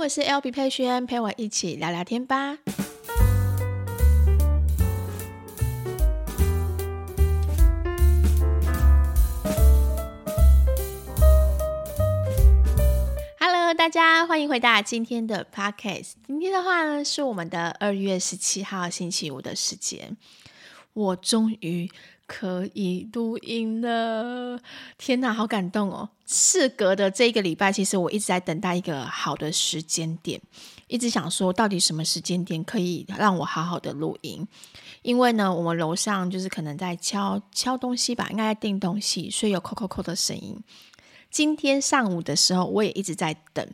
我是 LB 佩萱，陪我一起聊聊天吧。Hello，大家欢迎回到今天的 Podcast。今天的话呢，是我们的二月十七号星期五的时间，我终于。可以录音了，天哪，好感动哦！事隔的这一个礼拜，其实我一直在等待一个好的时间点，一直想说，到底什么时间点可以让我好好的录音？因为呢，我们楼上就是可能在敲敲东西吧，应该在订东西，所以有扣扣扣的声音。今天上午的时候，我也一直在等，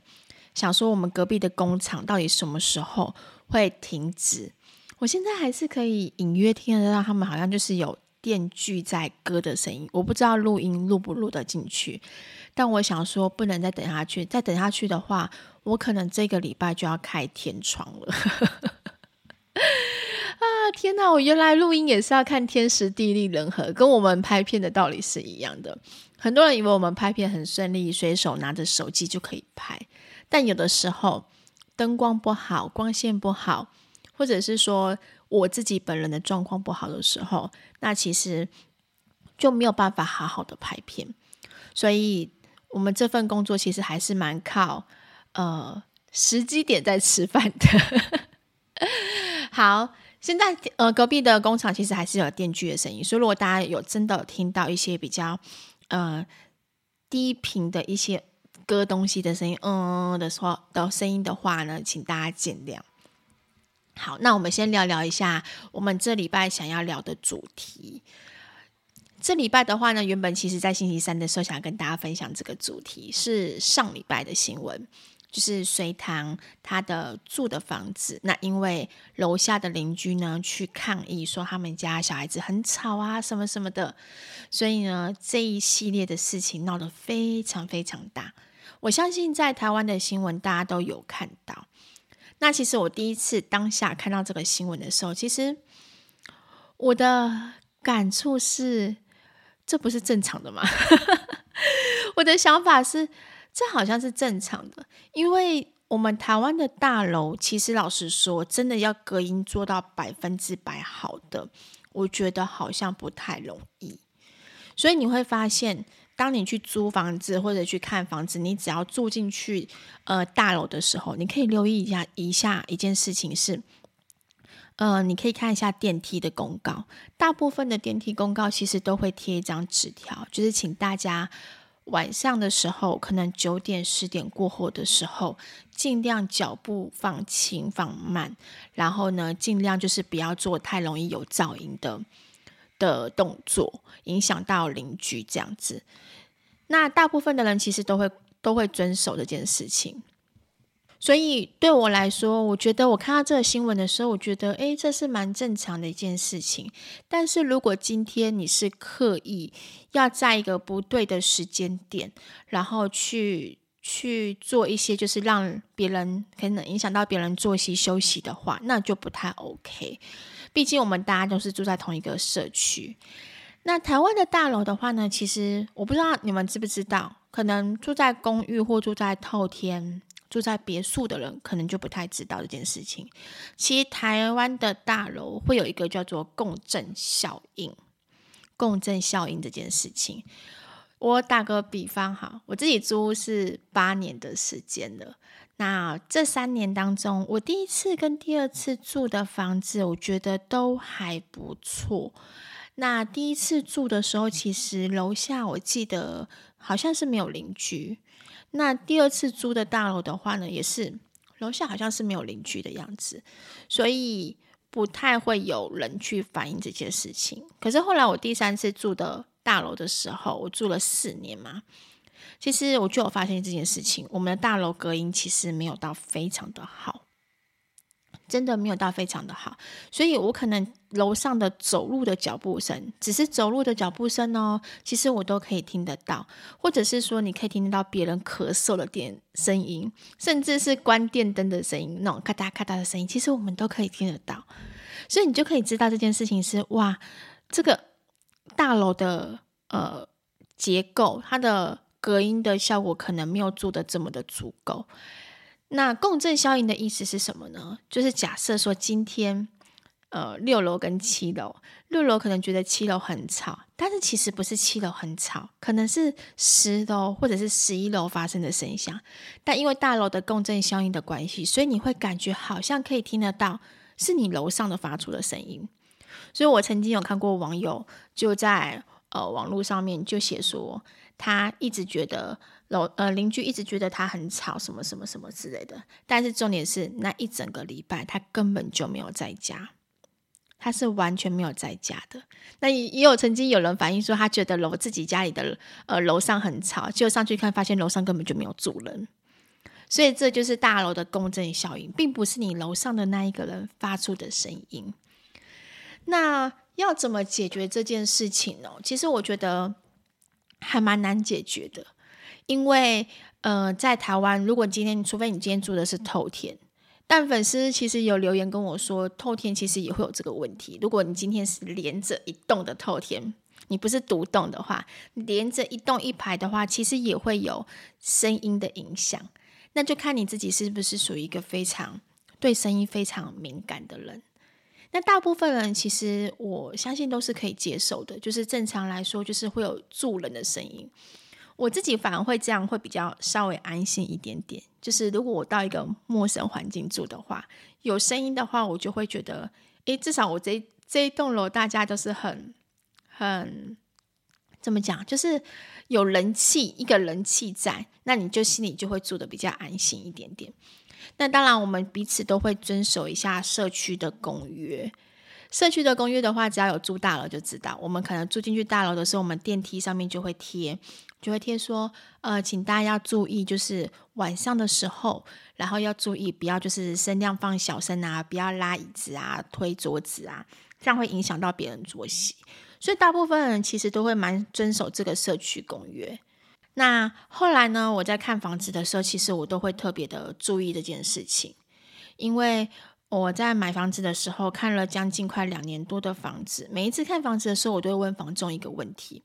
想说我们隔壁的工厂到底什么时候会停止？我现在还是可以隐约听得到他们好像就是有。电锯在割的声音，我不知道录音录不录得进去，但我想说不能再等下去，再等下去的话，我可能这个礼拜就要开天窗了。啊，天哪！我原来录音也是要看天时地利人和，跟我们拍片的道理是一样的。很多人以为我们拍片很顺利，随手拿着手机就可以拍，但有的时候灯光不好，光线不好，或者是说。我自己本人的状况不好的时候，那其实就没有办法好好的拍片，所以我们这份工作其实还是蛮靠呃时机点在吃饭的。好，现在呃隔壁的工厂其实还是有电锯的声音，所以如果大家有真的听到一些比较呃低频的一些割东西的声音，嗯的时候的声音的话呢，请大家见谅。好，那我们先聊聊一下我们这礼拜想要聊的主题。这礼拜的话呢，原本其实在星期三的时候想要跟大家分享这个主题，是上礼拜的新闻，就是隋唐他的住的房子，那因为楼下的邻居呢去抗议说他们家小孩子很吵啊，什么什么的，所以呢这一系列的事情闹得非常非常大。我相信在台湾的新闻大家都有看到。那其实我第一次当下看到这个新闻的时候，其实我的感触是，这不是正常的吗？我的想法是，这好像是正常的，因为我们台湾的大楼，其实老实说，真的要隔音做到百分之百好的，我觉得好像不太容易，所以你会发现。当你去租房子或者去看房子，你只要住进去呃大楼的时候，你可以留意一下一下一件事情是，呃，你可以看一下电梯的公告。大部分的电梯公告其实都会贴一张纸条，就是请大家晚上的时候，可能九点十点过后的时候，尽量脚步放轻放慢，然后呢，尽量就是不要做太容易有噪音的。的动作影响到邻居这样子，那大部分的人其实都会都会遵守这件事情，所以对我来说，我觉得我看到这个新闻的时候，我觉得诶，这是蛮正常的一件事情。但是如果今天你是刻意要在一个不对的时间点，然后去去做一些就是让别人可能影响到别人作息休息的话，那就不太 OK。毕竟我们大家都是住在同一个社区。那台湾的大楼的话呢，其实我不知道你们知不知道，可能住在公寓或住在透天、住在别墅的人，可能就不太知道这件事情。其实台湾的大楼会有一个叫做共振效应，共振效应这件事情。我打个比方哈，我自己租是八年的时间了。那这三年当中，我第一次跟第二次住的房子，我觉得都还不错。那第一次住的时候，其实楼下我记得好像是没有邻居。那第二次租的大楼的话呢，也是楼下好像是没有邻居的样子，所以不太会有人去反映这件事情。可是后来我第三次住的大楼的时候，我住了四年嘛。其实我就有发现这件事情，我们的大楼隔音其实没有到非常的好，真的没有到非常的好，所以我可能楼上的走路的脚步声，只是走路的脚步声哦，其实我都可以听得到，或者是说你可以听得到别人咳嗽的电声音，甚至是关电灯的声音，那种咔嗒咔嗒的声音，其实我们都可以听得到，所以你就可以知道这件事情是哇，这个大楼的呃结构，它的。隔音的效果可能没有做的这么的足够。那共振效应的意思是什么呢？就是假设说今天，呃，六楼跟七楼，六楼可能觉得七楼很吵，但是其实不是七楼很吵，可能是十楼或者是十一楼发生的声响。但因为大楼的共振效应的关系，所以你会感觉好像可以听得到是你楼上的发出的声音。所以我曾经有看过网友就在呃网络上面就写说，他一直觉得。楼呃，邻居一直觉得他很吵，什么什么什么之类的。但是重点是那一整个礼拜他根本就没有在家，他是完全没有在家的。那也有曾经有人反映说，他觉得楼自己家里的呃楼上很吵，结果上去看发现楼上根本就没有住人。所以这就是大楼的共振效应，并不是你楼上的那一个人发出的声音。那要怎么解决这件事情呢？其实我觉得还蛮难解决的。因为，呃，在台湾，如果今天，除非你今天住的是透天，但粉丝其实有留言跟我说，透天其实也会有这个问题。如果你今天是连着一栋的透天，你不是独栋的话，连着一栋一排的话，其实也会有声音的影响。那就看你自己是不是属于一个非常对声音非常敏感的人。那大部分人其实我相信都是可以接受的，就是正常来说，就是会有住人的声音。我自己反而会这样，会比较稍微安心一点点。就是如果我到一个陌生环境住的话，有声音的话，我就会觉得，诶，至少我这这一栋楼大家都是很很怎么讲，就是有人气，一个人气在，那你就心里就会住得比较安心一点点。那当然，我们彼此都会遵守一下社区的公约。社区的公约的话，只要有住大楼就知道，我们可能住进去大楼的时候，我们电梯上面就会贴。就会贴说，呃，请大家要注意，就是晚上的时候，然后要注意，不要就是声量放小声啊，不要拉椅子啊、推桌子啊，这样会影响到别人作息。所以大部分人其实都会蛮遵守这个社区公约。那后来呢，我在看房子的时候，其实我都会特别的注意这件事情，因为我在买房子的时候看了将近快两年多的房子，每一次看房子的时候，我都会问房仲一个问题。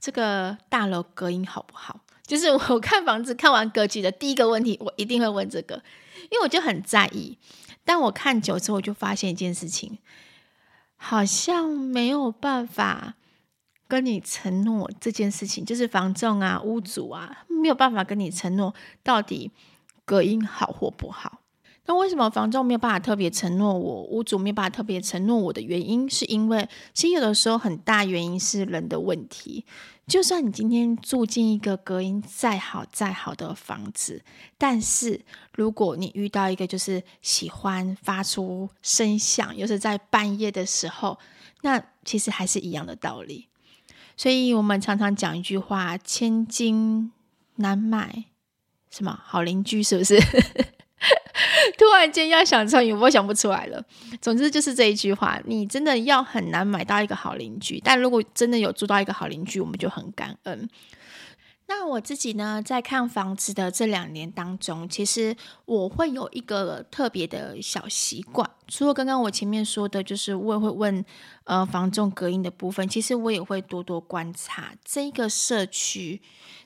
这个大楼隔音好不好？就是我看房子看完格局的第一个问题，我一定会问这个，因为我就很在意。但我看久之后，我就发现一件事情，好像没有办法跟你承诺这件事情，就是房仲啊、屋主啊，没有办法跟你承诺到底隔音好或不好。那为什么房仲没有办法特别承诺我，屋主没有办法特别承诺我的原因，是因为其实有的时候很大原因是人的问题。就算你今天住进一个隔音再好再好的房子，但是如果你遇到一个就是喜欢发出声响，又是在半夜的时候，那其实还是一样的道理。所以我们常常讲一句话：千金难买什么好邻居，是不是？突然间要想成语，我想不出来了。总之就是这一句话，你真的要很难买到一个好邻居，但如果真的有住到一个好邻居，我们就很感恩。那我自己呢，在看房子的这两年当中，其实我会有一个特别的小习惯，除了刚刚我前面说的，就是我也会问呃房仲隔音的部分，其实我也会多多观察这个社区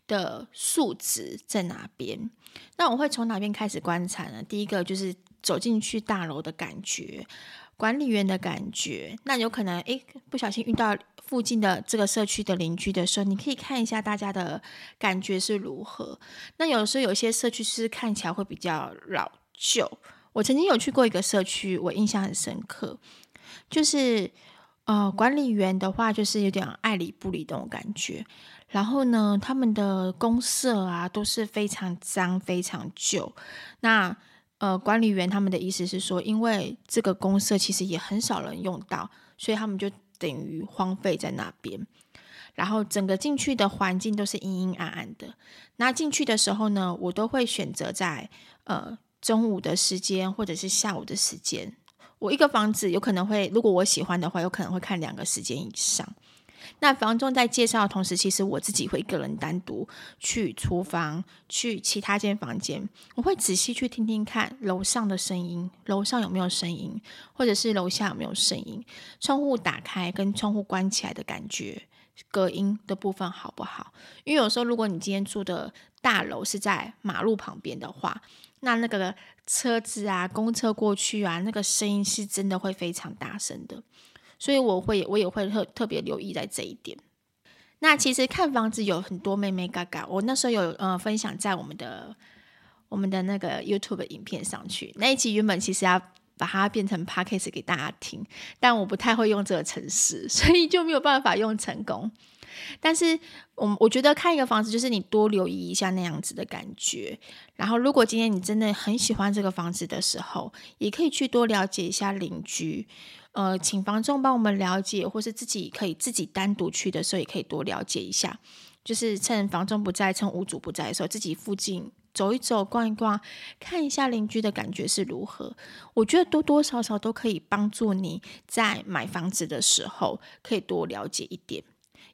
的数值在哪边。那我会从哪边开始观察呢？第一个就是走进去大楼的感觉，管理员的感觉。那有可能诶，不小心遇到附近的这个社区的邻居的时候，你可以看一下大家的感觉是如何。那有时候有些社区是看起来会比较老旧。我曾经有去过一个社区，我印象很深刻，就是呃，管理员的话就是有点爱理不理那种感觉。然后呢，他们的公社啊都是非常脏、非常旧。那呃，管理员他们的意思是说，因为这个公社其实也很少人用到，所以他们就等于荒废在那边。然后整个进去的环境都是阴阴暗暗的。那进去的时候呢，我都会选择在呃中午的时间或者是下午的时间。我一个房子有可能会，如果我喜欢的话，有可能会看两个时间以上。那房仲在介绍的同时，其实我自己会一个人单独去厨房，去其他间房间，我会仔细去听听看楼上的声音，楼上有没有声音，或者是楼下有没有声音，窗户打开跟窗户关起来的感觉，隔音的部分好不好？因为有时候如果你今天住的大楼是在马路旁边的话，那那个车子啊，公车过去啊，那个声音是真的会非常大声的，所以我会我也会特特别留意在这一点。那其实看房子有很多妹妹嘎嘎，我那时候有呃分享在我们的我们的那个 YouTube 影片上去。那一集原本其实要把它变成 Podcast 给大家听，但我不太会用这个程式，所以就没有办法用成功。但是我我觉得看一个房子，就是你多留意一下那样子的感觉。然后，如果今天你真的很喜欢这个房子的时候，也可以去多了解一下邻居。呃，请房仲帮我们了解，或是自己可以自己单独去的时候，也可以多了解一下。就是趁房仲不在、趁屋主不在的时候，自己附近走一走、逛一逛，看一下邻居的感觉是如何。我觉得多多少少都可以帮助你在买房子的时候，可以多了解一点。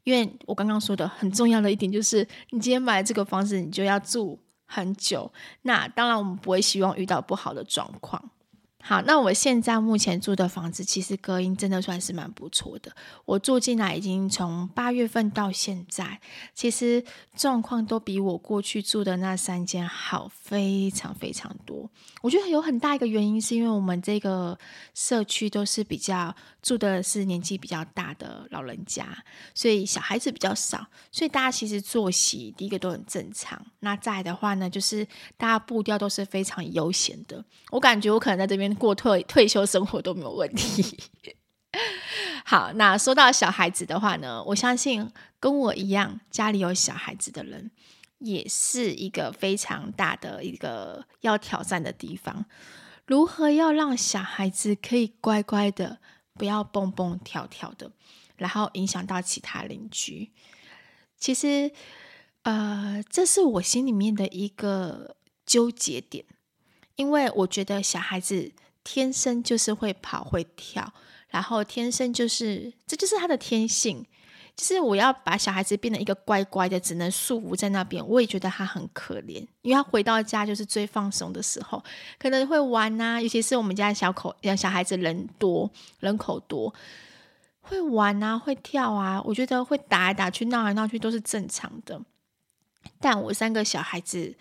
因为我刚刚说的很重要的一点就是，你今天买这个房子，你就要住很久。那当然，我们不会希望遇到不好的状况。好，那我现在目前住的房子其实隔音真的算是蛮不错的。我住进来已经从八月份到现在，其实状况都比我过去住的那三间好非常非常多。我觉得有很大一个原因是因为我们这个社区都是比较住的是年纪比较大的老人家，所以小孩子比较少，所以大家其实作息第一个都很正常。那再的话呢，就是大家步调都是非常悠闲的。我感觉我可能在这边。过退退休生活都没有问题。好，那说到小孩子的话呢，我相信跟我一样家里有小孩子的人，也是一个非常大的一个要挑战的地方。如何要让小孩子可以乖乖的，不要蹦蹦跳跳的，然后影响到其他邻居？其实，呃，这是我心里面的一个纠结点，因为我觉得小孩子。天生就是会跑会跳，然后天生就是，这就是他的天性。就是我要把小孩子变成一个乖乖的，只能束缚在那边，我也觉得他很可怜，因为他回到家就是最放松的时候，可能会玩呐、啊，尤其是我们家小口小孩子人多，人口多，会玩啊，会跳啊，我觉得会打来打去、闹来闹去都是正常的。但我三个小孩子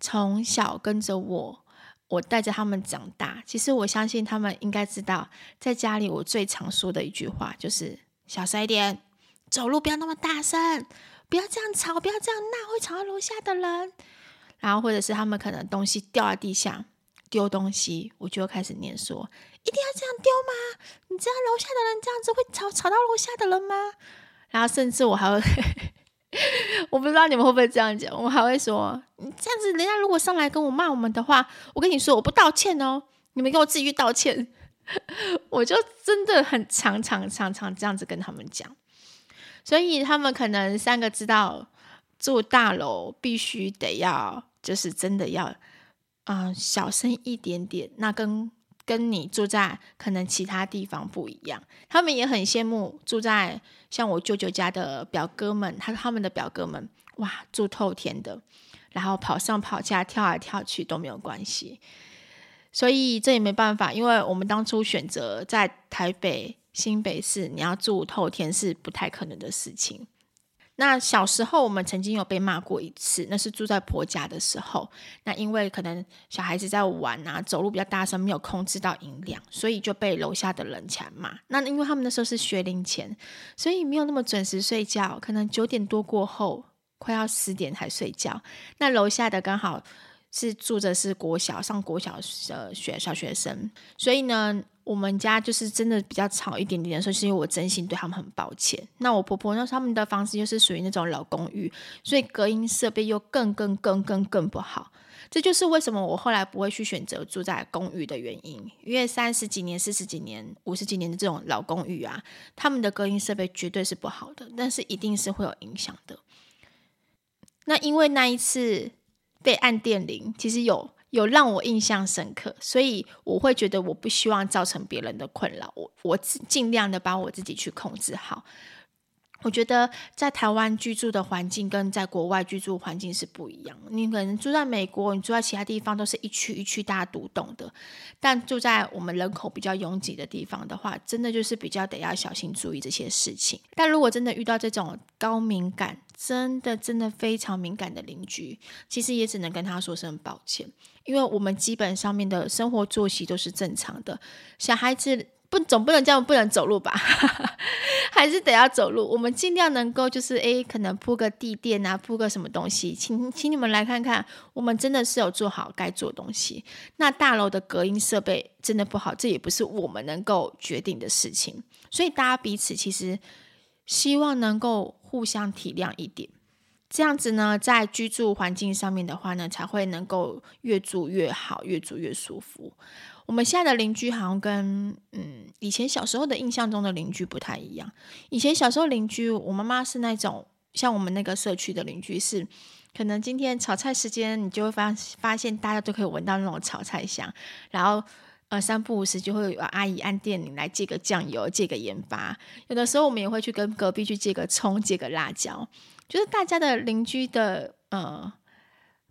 从小跟着我。我带着他们长大，其实我相信他们应该知道，在家里我最常说的一句话就是“小声一点，走路不要那么大声，不要这样吵，不要这样闹，会吵到楼下的人。”然后或者是他们可能东西掉在地下，丢东西，我就开始念说：“一定要这样丢吗？你知道楼下的人这样子会吵吵到楼下的人吗？”然后甚至我还会。我不知道你们会不会这样讲，我还会说，这样子，人家如果上来跟我骂我们的话，我跟你说，我不道歉哦，你们给我自己去道歉。我就真的很常常常常这样子跟他们讲，所以他们可能三个知道住大楼必须得要，就是真的要，嗯、呃，小声一点点，那跟。跟你住在可能其他地方不一样，他们也很羡慕住在像我舅舅家的表哥们，他他们的表哥们，哇，住透天的，然后跑上跑下，跳来跳去都没有关系。所以这也没办法，因为我们当初选择在台北新北市，你要住透天是不太可能的事情。那小时候我们曾经有被骂过一次，那是住在婆家的时候。那因为可能小孩子在玩啊，走路比较大声，没有控制到音量，所以就被楼下的人起来骂。那因为他们那时候是学龄前，所以没有那么准时睡觉，可能九点多过后，快要十点才睡觉。那楼下的刚好是住着是国小，上国小的学小学生，所以呢。我们家就是真的比较吵一点点的时候，是因为我真心对他们很抱歉。那我婆婆那，他们的房子又是属于那种老公寓，所以隔音设备又更更更更更不好。这就是为什么我后来不会去选择住在公寓的原因。因为三十几年、四十几年、五十几年的这种老公寓啊，他们的隔音设备绝对是不好的，但是一定是会有影响的。那因为那一次被按电铃，其实有。有让我印象深刻，所以我会觉得我不希望造成别人的困扰，我我尽量的把我自己去控制好。我觉得在台湾居住的环境跟在国外居住环境是不一样。你可能住在美国，你住在其他地方都是一区一区大家独栋的，但住在我们人口比较拥挤的地方的话，真的就是比较得要小心注意这些事情。但如果真的遇到这种高敏感，真的真的非常敏感的邻居，其实也只能跟他说声抱歉，因为我们基本上面的生活作息都是正常的，小孩子。不，总不能这样，不能走路吧？还是得要走路。我们尽量能够，就是诶，可能铺个地垫啊，铺个什么东西，请请你们来看看，我们真的是有做好该做东西。那大楼的隔音设备真的不好，这也不是我们能够决定的事情。所以大家彼此其实希望能够互相体谅一点，这样子呢，在居住环境上面的话呢，才会能够越住越好，越住越舒服。我们现在的邻居好像跟嗯以前小时候的印象中的邻居不太一样。以前小时候邻居，我妈妈是那种像我们那个社区的邻居是，可能今天炒菜时间，你就会发发现大家都可以闻到那种炒菜香，然后呃三不五时就会有阿姨按电铃来借个酱油、借个盐巴。有的时候我们也会去跟隔壁去借个葱、借个辣椒，就是大家的邻居的呃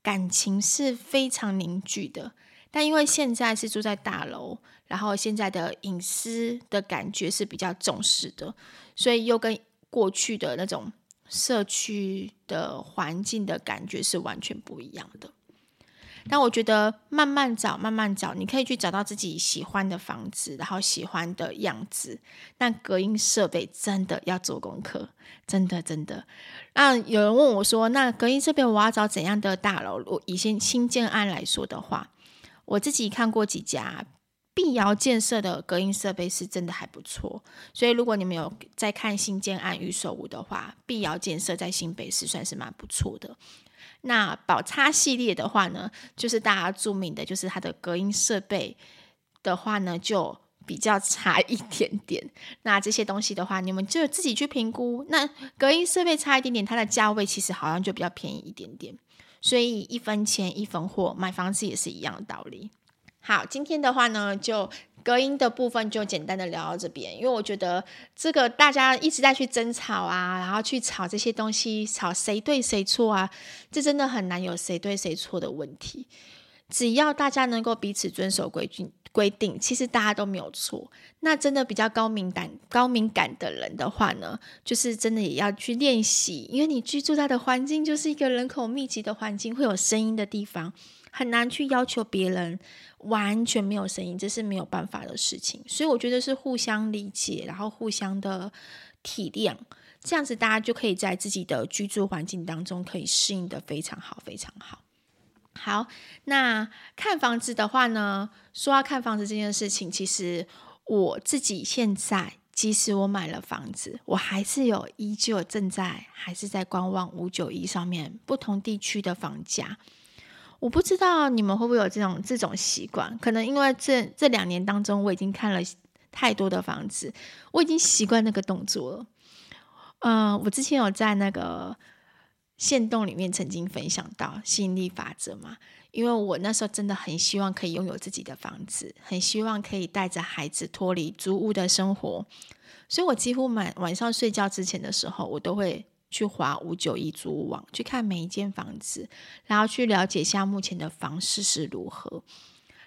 感情是非常凝聚的。但因为现在是住在大楼，然后现在的隐私的感觉是比较重视的，所以又跟过去的那种社区的环境的感觉是完全不一样的。但我觉得慢慢找，慢慢找，你可以去找到自己喜欢的房子，然后喜欢的样子。但隔音设备真的要做功课，真的真的。那有人问我说：“那隔音设备我要找怎样的大楼？”我以新新建案来说的话。我自己看过几家碧瑶建设的隔音设备是真的还不错，所以如果你们有在看新建案预售屋的话，碧瑶建设在新北市算是蛮不错的。那宝叉系列的话呢，就是大家著名的，就是它的隔音设备的话呢，就比较差一点点。那这些东西的话，你们就自己去评估。那隔音设备差一点点，它的价位其实好像就比较便宜一点点。所以一分钱一分货，买房子也是一样的道理。好，今天的话呢，就隔音的部分就简单的聊到这边，因为我觉得这个大家一直在去争吵啊，然后去吵这些东西，吵谁对谁错啊，这真的很难有谁对谁错的问题。只要大家能够彼此遵守规矩。规定其实大家都没有错，那真的比较高敏感、高敏感的人的话呢，就是真的也要去练习，因为你居住在的环境就是一个人口密集的环境，会有声音的地方，很难去要求别人完全没有声音，这是没有办法的事情。所以我觉得是互相理解，然后互相的体谅，这样子大家就可以在自己的居住环境当中可以适应的非常好，非常好。好，那看房子的话呢，说要看房子这件事情，其实我自己现在，即使我买了房子，我还是有依旧正在还是在观望五九一上面不同地区的房价。我不知道你们会不会有这种这种习惯，可能因为这这两年当中，我已经看了太多的房子，我已经习惯那个动作了。嗯、我之前有在那个。限动里面曾经分享到吸引力法则嘛，因为我那时候真的很希望可以拥有自己的房子，很希望可以带着孩子脱离租屋的生活，所以我几乎晚晚上睡觉之前的时候，我都会去划五九一租屋网，去看每一间房子，然后去了解一下目前的房市是如何，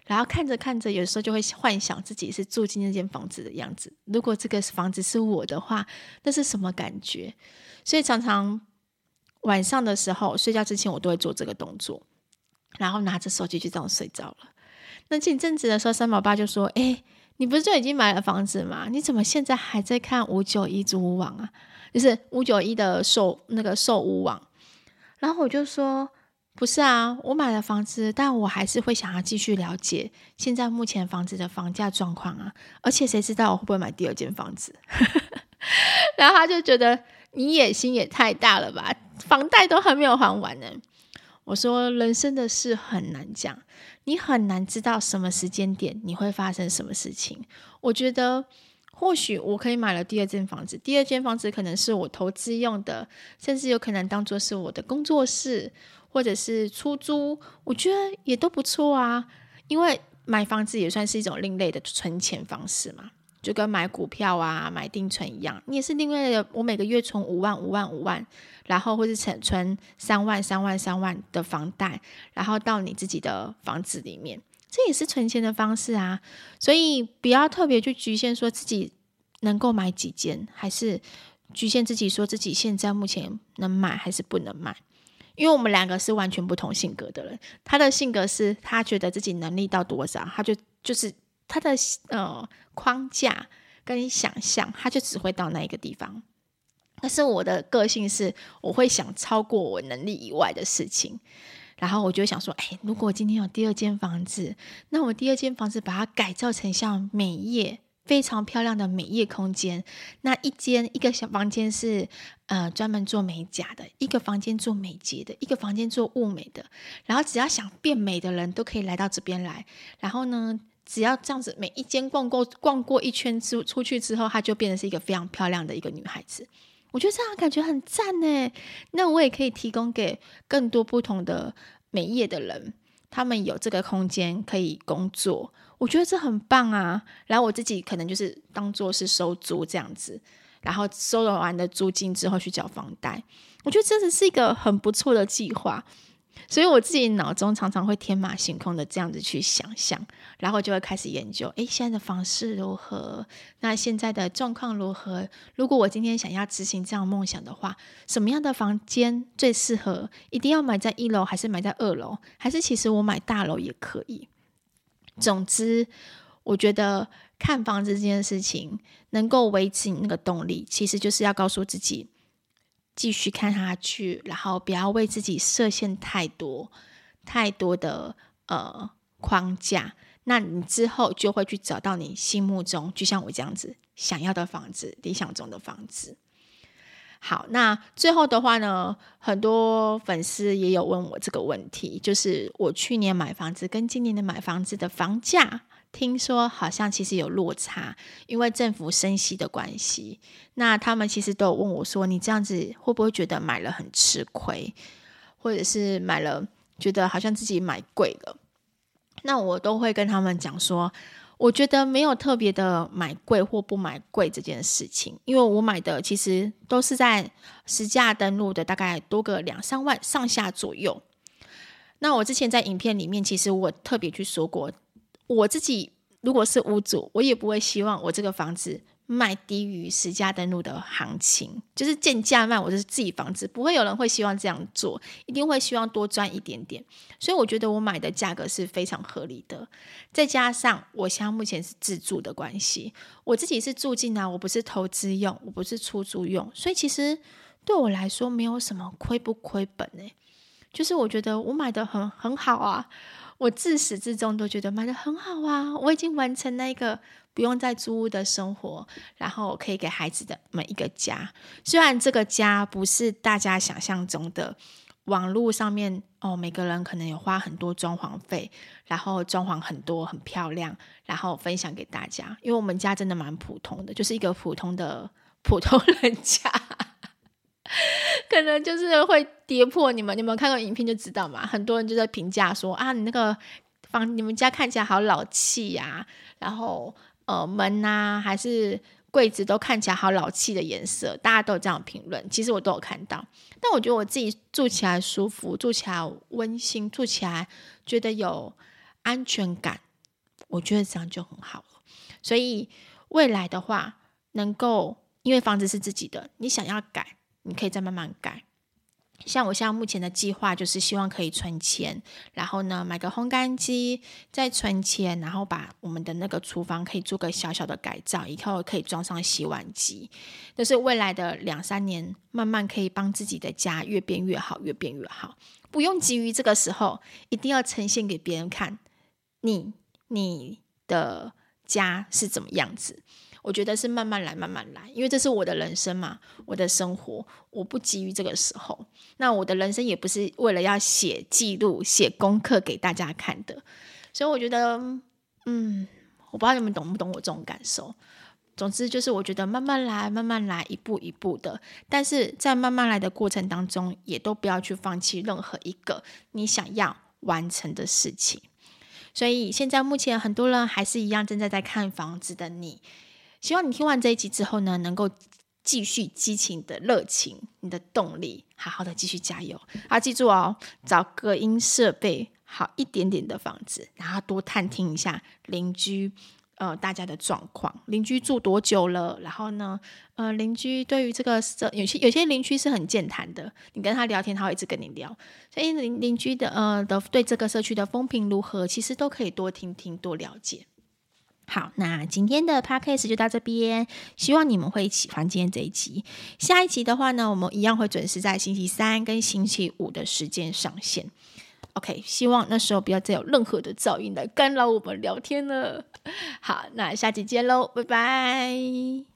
然后看着看着，有时候就会幻想自己是住进那间房子的样子。如果这个房子是我的话，那是什么感觉？所以常常。晚上的时候睡觉之前，我都会做这个动作，然后拿着手机就这样睡着了。那前阵子的时候，三宝爸就说：“哎，你不是就已经买了房子吗？你怎么现在还在看五九一租屋网啊？就是五九一的售那个售屋网。”然后我就说：“不是啊，我买了房子，但我还是会想要继续了解现在目前房子的房价状况啊。而且谁知道我会不会买第二间房子？” 然后他就觉得。你野心也太大了吧！房贷都还没有还完呢。我说，人生的事很难讲，你很难知道什么时间点你会发生什么事情。我觉得，或许我可以买了第二间房子，第二间房子可能是我投资用的，甚至有可能当做是我的工作室，或者是出租。我觉得也都不错啊，因为买房子也算是一种另类的存钱方式嘛。就跟买股票啊、买定存一样，你也是另外的。我每个月存五万、五万、五万，然后或是存存三万、三万、三万的房贷，然后到你自己的房子里面，这也是存钱的方式啊。所以不要特别去局限说自己能够买几间，还是局限自己说自己现在目前能买还是不能买。因为我们两个是完全不同性格的人，他的性格是他觉得自己能力到多少，他就就是他的呃框架跟想象，他就只会到那一个地方。但是我的个性是，我会想超过我能力以外的事情，然后我就想说，哎，如果我今天有第二间房子，那我第二间房子把它改造成像美业。非常漂亮的美业空间，那一间一个小房间是呃专门做美甲的，一个房间做美睫的，一个房间做物美的。然后只要想变美的人都可以来到这边来。然后呢，只要这样子每一间逛过逛过一圈出出去之后，她就变成是一个非常漂亮的一个女孩子。我觉得这样感觉很赞呢。那我也可以提供给更多不同的美业的人，他们有这个空间可以工作。我觉得这很棒啊，然后我自己可能就是当做是收租这样子，然后收了完的租金之后去缴房贷，我觉得这是一个很不错的计划，所以我自己脑中常常会天马行空的这样子去想象，然后就会开始研究，诶，现在的房市如何？那现在的状况如何？如果我今天想要执行这样梦想的话，什么样的房间最适合？一定要买在一楼，还是买在二楼？还是其实我买大楼也可以？总之，我觉得看房子这件事情能够维持你那个动力，其实就是要告诉自己继续看下去，然后不要为自己设限太多太多的呃框架。那你之后就会去找到你心目中，就像我这样子想要的房子，理想中的房子。好，那最后的话呢，很多粉丝也有问我这个问题，就是我去年买房子跟今年的买房子的房价，听说好像其实有落差，因为政府升息的关系。那他们其实都有问我说，你这样子会不会觉得买了很吃亏，或者是买了觉得好像自己买贵了？那我都会跟他们讲说。我觉得没有特别的买贵或不买贵这件事情，因为我买的其实都是在实价登录的，大概多个两三万上下左右。那我之前在影片里面，其实我特别去说过，我自己如果是屋主，我也不会希望我这个房子。卖低于实价登录的行情，就是贱价卖我是自己房子，不会有人会希望这样做，一定会希望多赚一点点。所以我觉得我买的价格是非常合理的，再加上我现在目前是自住的关系，我自己是住进来，我不是投资用，我不是出租用，所以其实对我来说没有什么亏不亏本诶，就是我觉得我买的很很好啊，我自始至终都觉得买的很好啊，我已经完成那个。不用再租屋的生活，然后可以给孩子的每一个家。虽然这个家不是大家想象中的，网络上面哦，每个人可能有花很多装潢费，然后装潢很多很漂亮，然后分享给大家。因为我们家真的蛮普通的，就是一个普通的普通人家，可能就是会跌破你们。你们看过影片就知道嘛，很多人就在评价说啊，你那个房，你们家看起来好老气呀，然后。呃，门呐、还是柜子都看起来好老气的颜色，大家都有这样评论。其实我都有看到，但我觉得我自己住起来舒服，住起来温馨，住起来觉得有安全感，我觉得这样就很好了。所以未来的话，能够因为房子是自己的，你想要改，你可以再慢慢改。像我现在目前的计划就是希望可以存钱，然后呢买个烘干机，再存钱，然后把我们的那个厨房可以做个小小的改造，以后可以装上洗碗机。就是未来的两三年，慢慢可以帮自己的家越变越好，越变越好。不用急于这个时候，一定要呈现给别人看，你你的家是怎么样子。我觉得是慢慢来，慢慢来，因为这是我的人生嘛，我的生活，我不急于这个时候。那我的人生也不是为了要写记录、写功课给大家看的，所以我觉得，嗯，我不知道你们懂不懂我这种感受。总之就是，我觉得慢慢来，慢慢来，一步一步的。但是在慢慢来的过程当中，也都不要去放弃任何一个你想要完成的事情。所以现在目前很多人还是一样正在在看房子的你。希望你听完这一集之后呢，能够继续激起你的热情、你的动力，好好的继续加油。好，记住哦，找隔音设备好一点点的房子，然后多探听一下邻居。呃，大家的状况，邻居住多久了？然后呢，呃，邻居对于这个社有些有些邻居是很健谈的，你跟他聊天，他会一直跟你聊。所以邻邻居的呃的对这个社区的风评如何，其实都可以多听听，多了解。好，那今天的 podcast 就到这边，希望你们会喜欢今天这一集。下一集的话呢，我们一样会准时在星期三跟星期五的时间上线。OK，希望那时候不要再有任何的噪音来干扰我们聊天了。好，那下期见喽，拜拜。